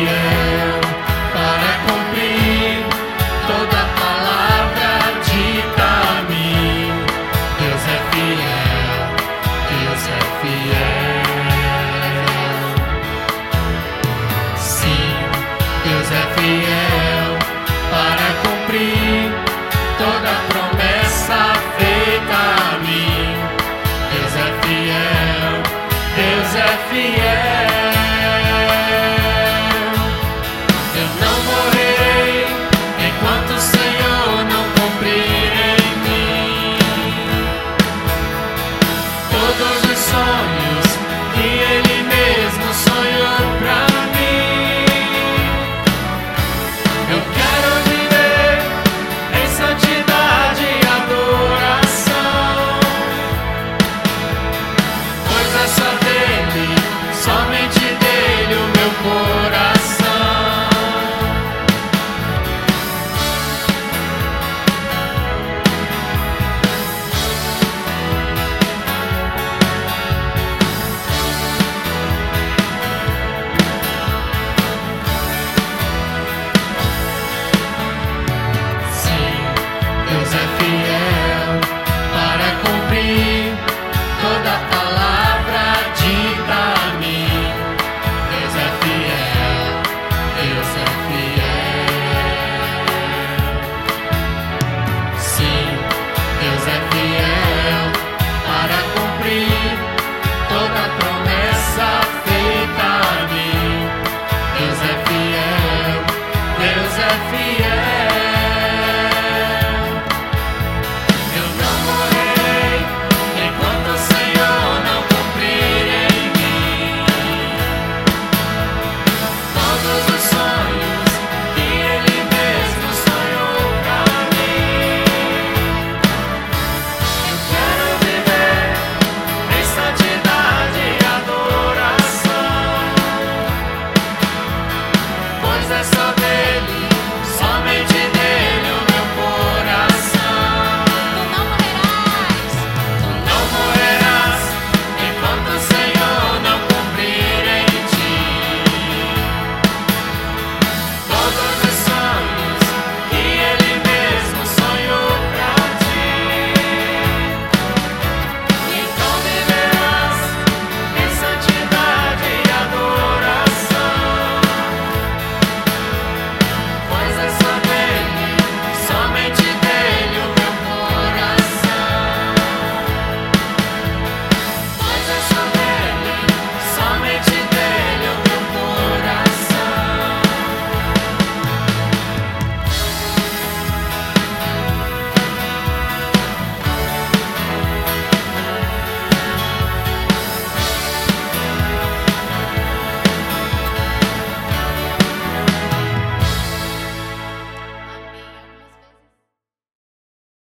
para yeah.